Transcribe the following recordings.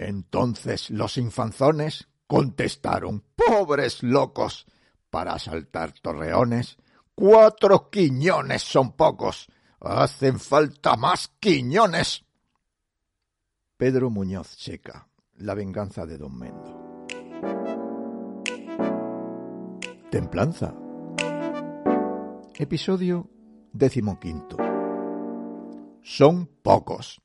Entonces los infanzones contestaron, pobres locos, para asaltar torreones, cuatro quiñones son pocos, hacen falta más quiñones. Pedro Muñoz Checa, La venganza de Don Mendo. Templanza. Episodio decimoquinto. Son pocos.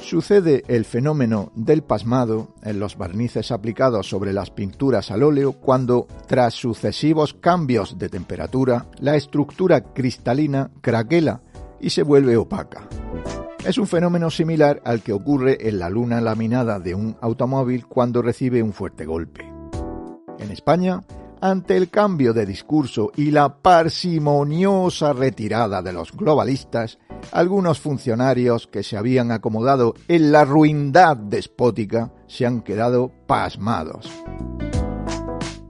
Sucede el fenómeno del pasmado en los barnices aplicados sobre las pinturas al óleo cuando, tras sucesivos cambios de temperatura, la estructura cristalina craquela y se vuelve opaca. Es un fenómeno similar al que ocurre en la luna laminada de un automóvil cuando recibe un fuerte golpe. En España, ante el cambio de discurso y la parsimoniosa retirada de los globalistas, algunos funcionarios que se habían acomodado en la ruindad despótica se han quedado pasmados.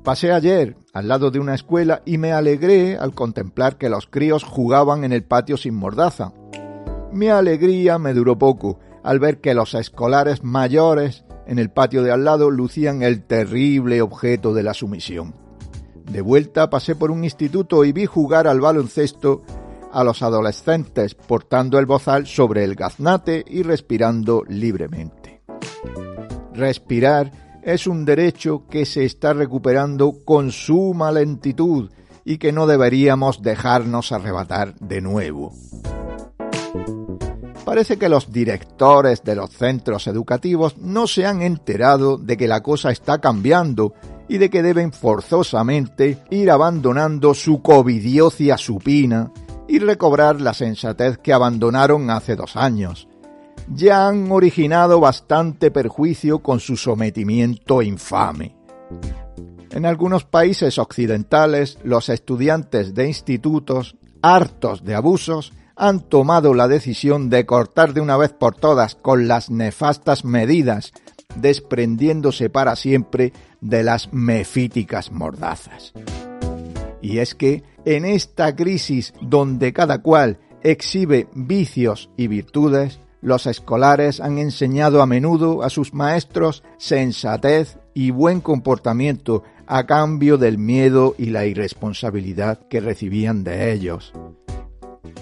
Pasé ayer al lado de una escuela y me alegré al contemplar que los críos jugaban en el patio sin mordaza. Mi alegría me duró poco al ver que los escolares mayores en el patio de al lado lucían el terrible objeto de la sumisión. De vuelta pasé por un instituto y vi jugar al baloncesto a los adolescentes portando el bozal sobre el gaznate y respirando libremente. Respirar es un derecho que se está recuperando con suma lentitud y que no deberíamos dejarnos arrebatar de nuevo. Parece que los directores de los centros educativos no se han enterado de que la cosa está cambiando y de que deben forzosamente ir abandonando su covidiocia supina y recobrar la sensatez que abandonaron hace dos años. Ya han originado bastante perjuicio con su sometimiento infame. En algunos países occidentales, los estudiantes de institutos, hartos de abusos, han tomado la decisión de cortar de una vez por todas con las nefastas medidas, desprendiéndose para siempre de las mefíticas mordazas. Y es que en esta crisis donde cada cual exhibe vicios y virtudes, los escolares han enseñado a menudo a sus maestros sensatez y buen comportamiento a cambio del miedo y la irresponsabilidad que recibían de ellos.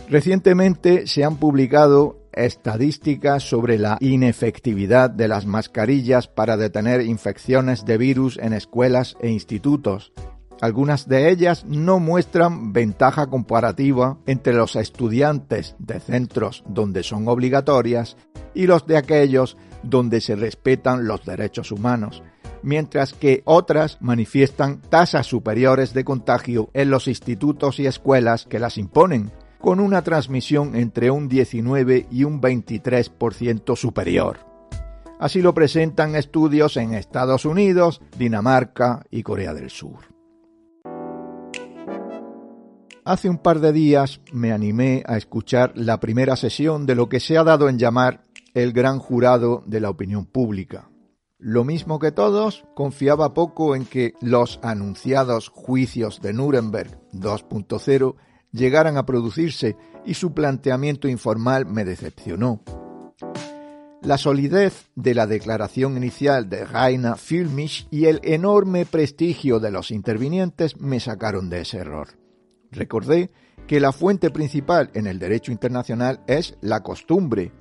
Recientemente se han publicado estadísticas sobre la inefectividad de las mascarillas para detener infecciones de virus en escuelas e institutos, algunas de ellas no muestran ventaja comparativa entre los estudiantes de centros donde son obligatorias y los de aquellos donde se respetan los derechos humanos, mientras que otras manifiestan tasas superiores de contagio en los institutos y escuelas que las imponen, con una transmisión entre un 19 y un 23% superior. Así lo presentan estudios en Estados Unidos, Dinamarca y Corea del Sur. Hace un par de días me animé a escuchar la primera sesión de lo que se ha dado en llamar el gran jurado de la opinión pública. Lo mismo que todos, confiaba poco en que los anunciados juicios de Nuremberg 2.0 llegaran a producirse y su planteamiento informal me decepcionó. La solidez de la declaración inicial de Raina Filmisch y el enorme prestigio de los intervinientes me sacaron de ese error. Recordé que la fuente principal en el derecho internacional es la costumbre.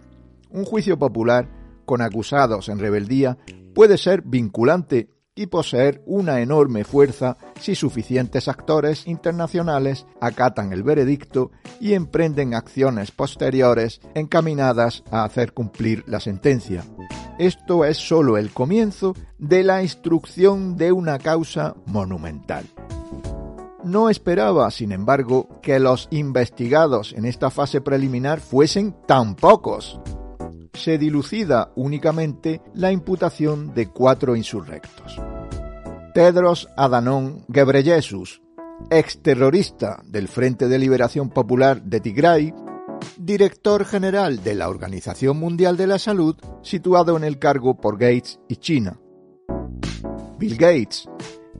Un juicio popular con acusados en rebeldía puede ser vinculante y poseer una enorme fuerza si suficientes actores internacionales acatan el veredicto y emprenden acciones posteriores encaminadas a hacer cumplir la sentencia. Esto es sólo el comienzo de la instrucción de una causa monumental. No esperaba, sin embargo, que los investigados en esta fase preliminar fuesen tan pocos. Se dilucida únicamente la imputación de cuatro insurrectos. Tedros Adhanom Ghebreyesus, exterrorista del Frente de Liberación Popular de Tigray, director general de la Organización Mundial de la Salud, situado en el cargo por Gates y China. Bill Gates,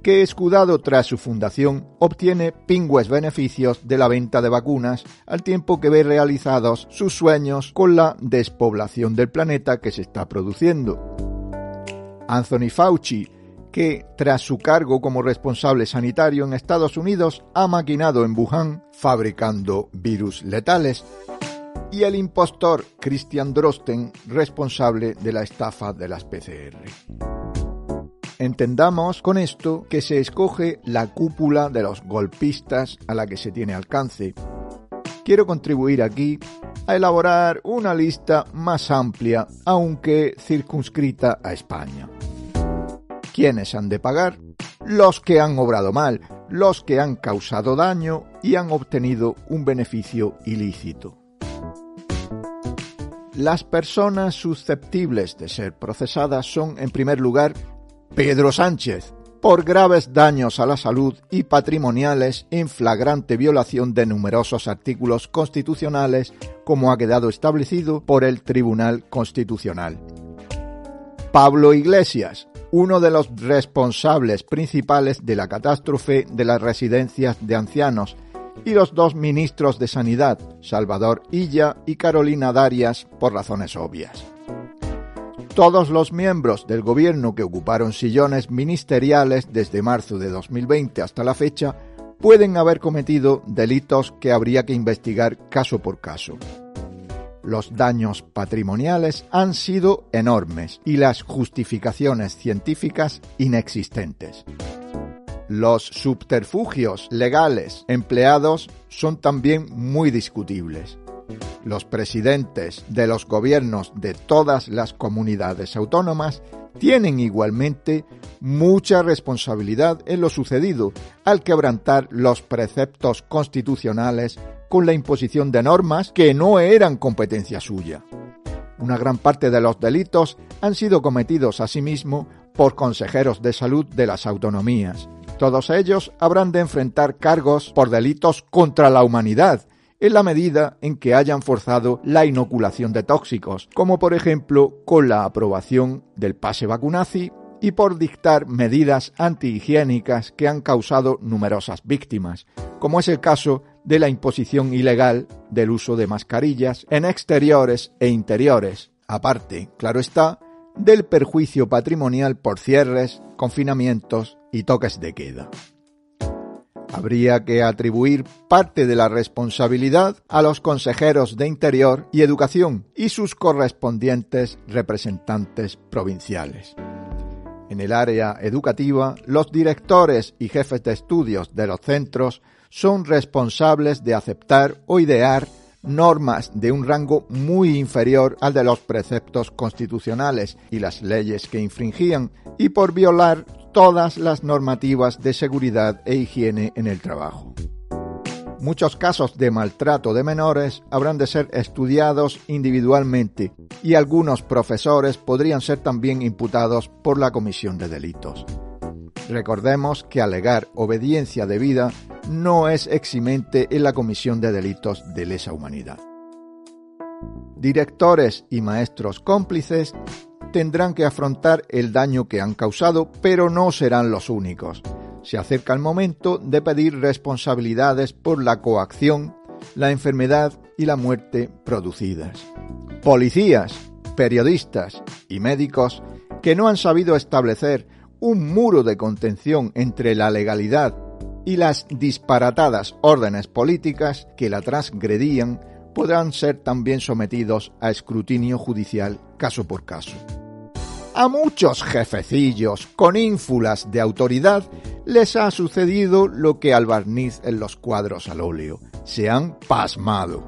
que escudado tras su fundación obtiene pingües beneficios de la venta de vacunas al tiempo que ve realizados sus sueños con la despoblación del planeta que se está produciendo. Anthony Fauci, que tras su cargo como responsable sanitario en Estados Unidos ha maquinado en Wuhan fabricando virus letales, y el impostor Christian Drosten, responsable de la estafa de las PCR. Entendamos con esto que se escoge la cúpula de los golpistas a la que se tiene alcance. Quiero contribuir aquí a elaborar una lista más amplia, aunque circunscrita a España. ¿Quiénes han de pagar? Los que han obrado mal, los que han causado daño y han obtenido un beneficio ilícito. Las personas susceptibles de ser procesadas son, en primer lugar, Pedro Sánchez, por graves daños a la salud y patrimoniales en flagrante violación de numerosos artículos constitucionales, como ha quedado establecido por el Tribunal Constitucional. Pablo Iglesias, uno de los responsables principales de la catástrofe de las residencias de ancianos, y los dos ministros de Sanidad, Salvador Illa y Carolina Darias, por razones obvias. Todos los miembros del gobierno que ocuparon sillones ministeriales desde marzo de 2020 hasta la fecha pueden haber cometido delitos que habría que investigar caso por caso. Los daños patrimoniales han sido enormes y las justificaciones científicas inexistentes. Los subterfugios legales empleados son también muy discutibles. Los presidentes de los gobiernos de todas las comunidades autónomas tienen igualmente mucha responsabilidad en lo sucedido al quebrantar los preceptos constitucionales con la imposición de normas que no eran competencia suya. Una gran parte de los delitos han sido cometidos asimismo por consejeros de salud de las autonomías, todos ellos habrán de enfrentar cargos por delitos contra la humanidad, en la medida en que hayan forzado la inoculación de tóxicos, como por ejemplo con la aprobación del pase vacunazi y por dictar medidas antihigiénicas que han causado numerosas víctimas, como es el caso de la imposición ilegal del uso de mascarillas en exteriores e interiores, aparte, claro está, del perjuicio patrimonial por cierres, confinamientos y toques de queda. Habría que atribuir parte de la responsabilidad a los consejeros de Interior y Educación y sus correspondientes representantes provinciales. En el área educativa, los directores y jefes de estudios de los centros son responsables de aceptar o idear normas de un rango muy inferior al de los preceptos constitucionales y las leyes que infringían, y por violar todas las normativas de seguridad e higiene en el trabajo. Muchos casos de maltrato de menores habrán de ser estudiados individualmente y algunos profesores podrían ser también imputados por la comisión de delitos. Recordemos que alegar obediencia debida no es eximente en la comisión de delitos de lesa humanidad. Directores y maestros cómplices tendrán que afrontar el daño que han causado, pero no serán los únicos. Se acerca el momento de pedir responsabilidades por la coacción, la enfermedad y la muerte producidas. Policías, periodistas y médicos que no han sabido establecer un muro de contención entre la legalidad y las disparatadas órdenes políticas que la transgredían podrán ser también sometidos a escrutinio judicial caso por caso. A muchos jefecillos con ínfulas de autoridad les ha sucedido lo que al barniz en los cuadros al óleo. Se han pasmado.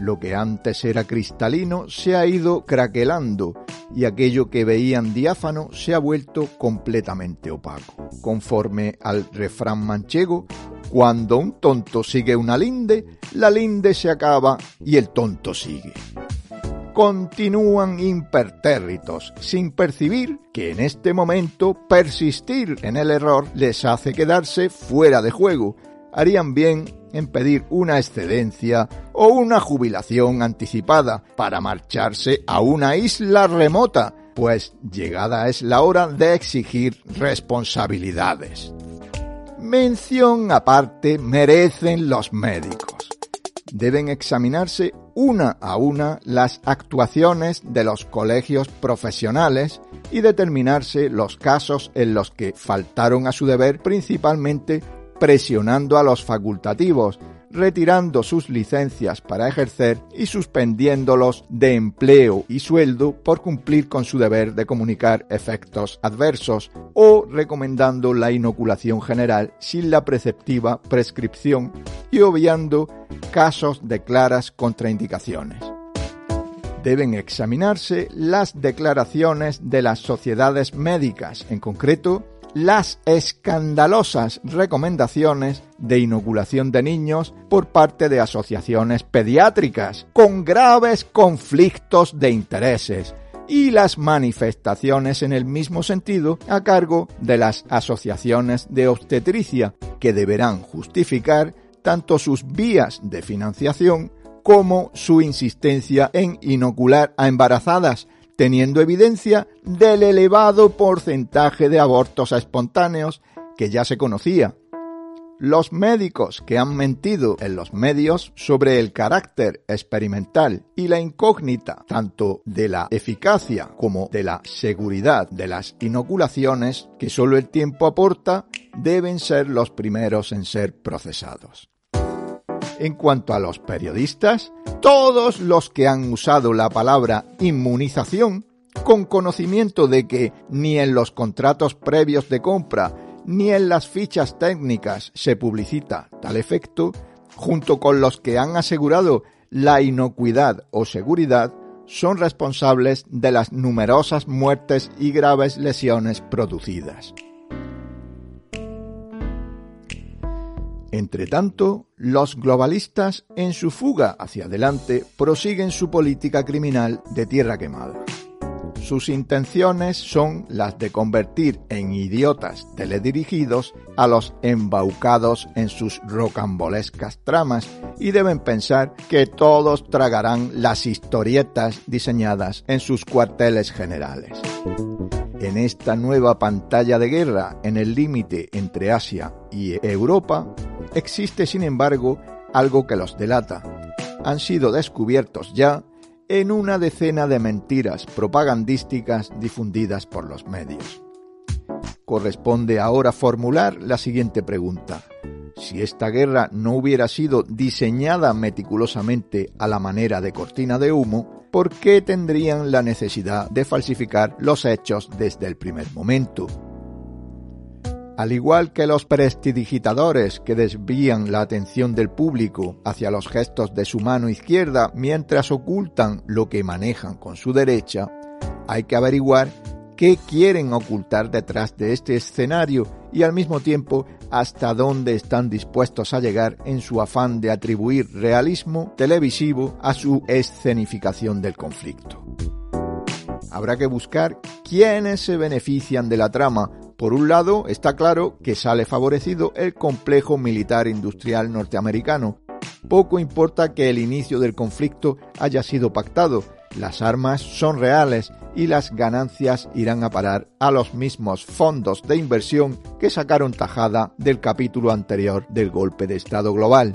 Lo que antes era cristalino se ha ido craquelando y aquello que veían diáfano se ha vuelto completamente opaco. Conforme al refrán manchego, cuando un tonto sigue una linde, la linde se acaba y el tonto sigue. Continúan impertérritos, sin percibir que en este momento persistir en el error les hace quedarse fuera de juego. Harían bien en pedir una excedencia o una jubilación anticipada para marcharse a una isla remota pues llegada es la hora de exigir responsabilidades. Mención aparte merecen los médicos. Deben examinarse una a una las actuaciones de los colegios profesionales y determinarse los casos en los que faltaron a su deber principalmente presionando a los facultativos, retirando sus licencias para ejercer y suspendiéndolos de empleo y sueldo por cumplir con su deber de comunicar efectos adversos o recomendando la inoculación general sin la preceptiva prescripción y obviando casos de claras contraindicaciones. Deben examinarse las declaraciones de las sociedades médicas, en concreto las escandalosas recomendaciones de inoculación de niños por parte de asociaciones pediátricas, con graves conflictos de intereses, y las manifestaciones en el mismo sentido a cargo de las asociaciones de obstetricia, que deberán justificar tanto sus vías de financiación como su insistencia en inocular a embarazadas teniendo evidencia del elevado porcentaje de abortos espontáneos que ya se conocía. Los médicos que han mentido en los medios sobre el carácter experimental y la incógnita tanto de la eficacia como de la seguridad de las inoculaciones que solo el tiempo aporta deben ser los primeros en ser procesados. En cuanto a los periodistas, todos los que han usado la palabra inmunización con conocimiento de que ni en los contratos previos de compra ni en las fichas técnicas se publicita tal efecto, junto con los que han asegurado la inocuidad o seguridad, son responsables de las numerosas muertes y graves lesiones producidas. Entre tanto, los globalistas, en su fuga hacia adelante, prosiguen su política criminal de tierra quemada. Sus intenciones son las de convertir en idiotas teledirigidos a los embaucados en sus rocambolescas tramas y deben pensar que todos tragarán las historietas diseñadas en sus cuarteles generales. En esta nueva pantalla de guerra en el límite entre Asia y Europa, existe sin embargo algo que los delata. Han sido descubiertos ya en una decena de mentiras propagandísticas difundidas por los medios. Corresponde ahora formular la siguiente pregunta. Si esta guerra no hubiera sido diseñada meticulosamente a la manera de cortina de humo, ¿por qué tendrían la necesidad de falsificar los hechos desde el primer momento? Al igual que los prestidigitadores que desvían la atención del público hacia los gestos de su mano izquierda mientras ocultan lo que manejan con su derecha, hay que averiguar qué quieren ocultar detrás de este escenario y al mismo tiempo hasta dónde están dispuestos a llegar en su afán de atribuir realismo televisivo a su escenificación del conflicto. Habrá que buscar quiénes se benefician de la trama. Por un lado, está claro que sale favorecido el complejo militar industrial norteamericano. Poco importa que el inicio del conflicto haya sido pactado, las armas son reales y las ganancias irán a parar a los mismos fondos de inversión que sacaron tajada del capítulo anterior del golpe de Estado global.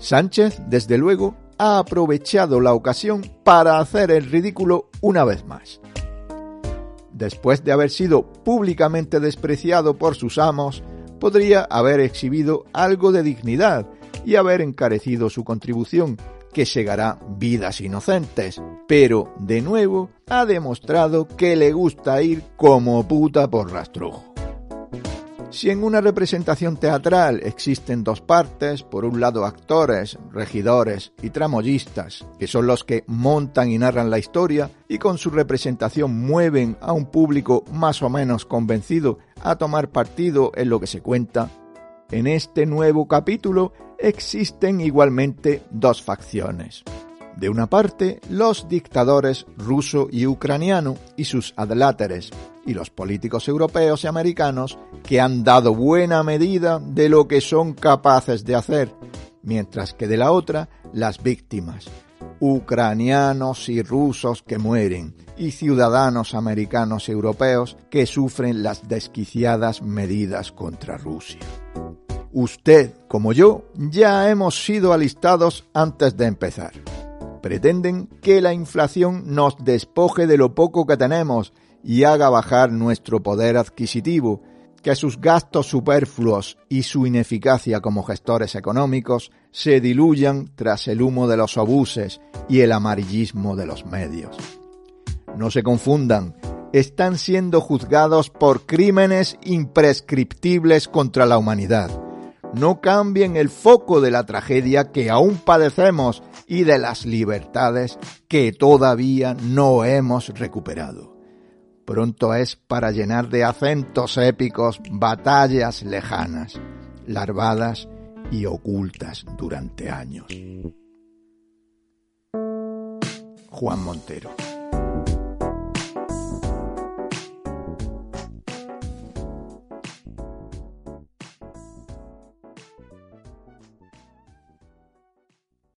Sánchez, desde luego, ha aprovechado la ocasión para hacer el ridículo una vez más. Después de haber sido públicamente despreciado por sus amos, podría haber exhibido algo de dignidad y haber encarecido su contribución, que segará vidas inocentes, pero de nuevo ha demostrado que le gusta ir como puta por rastrojo. Si en una representación teatral existen dos partes, por un lado actores, regidores y tramoyistas, que son los que montan y narran la historia y con su representación mueven a un público más o menos convencido a tomar partido en lo que se cuenta, en este nuevo capítulo existen igualmente dos facciones. De una parte, los dictadores ruso y ucraniano y sus adláteres, y los políticos europeos y americanos que han dado buena medida de lo que son capaces de hacer, mientras que de la otra, las víctimas, ucranianos y rusos que mueren y ciudadanos americanos y europeos que sufren las desquiciadas medidas contra Rusia. Usted, como yo, ya hemos sido alistados antes de empezar. Pretenden que la inflación nos despoje de lo poco que tenemos y haga bajar nuestro poder adquisitivo, que sus gastos superfluos y su ineficacia como gestores económicos se diluyan tras el humo de los obuses y el amarillismo de los medios. No se confundan, están siendo juzgados por crímenes imprescriptibles contra la humanidad. No cambien el foco de la tragedia que aún padecemos y de las libertades que todavía no hemos recuperado. Pronto es para llenar de acentos épicos batallas lejanas, larvadas y ocultas durante años. Juan Montero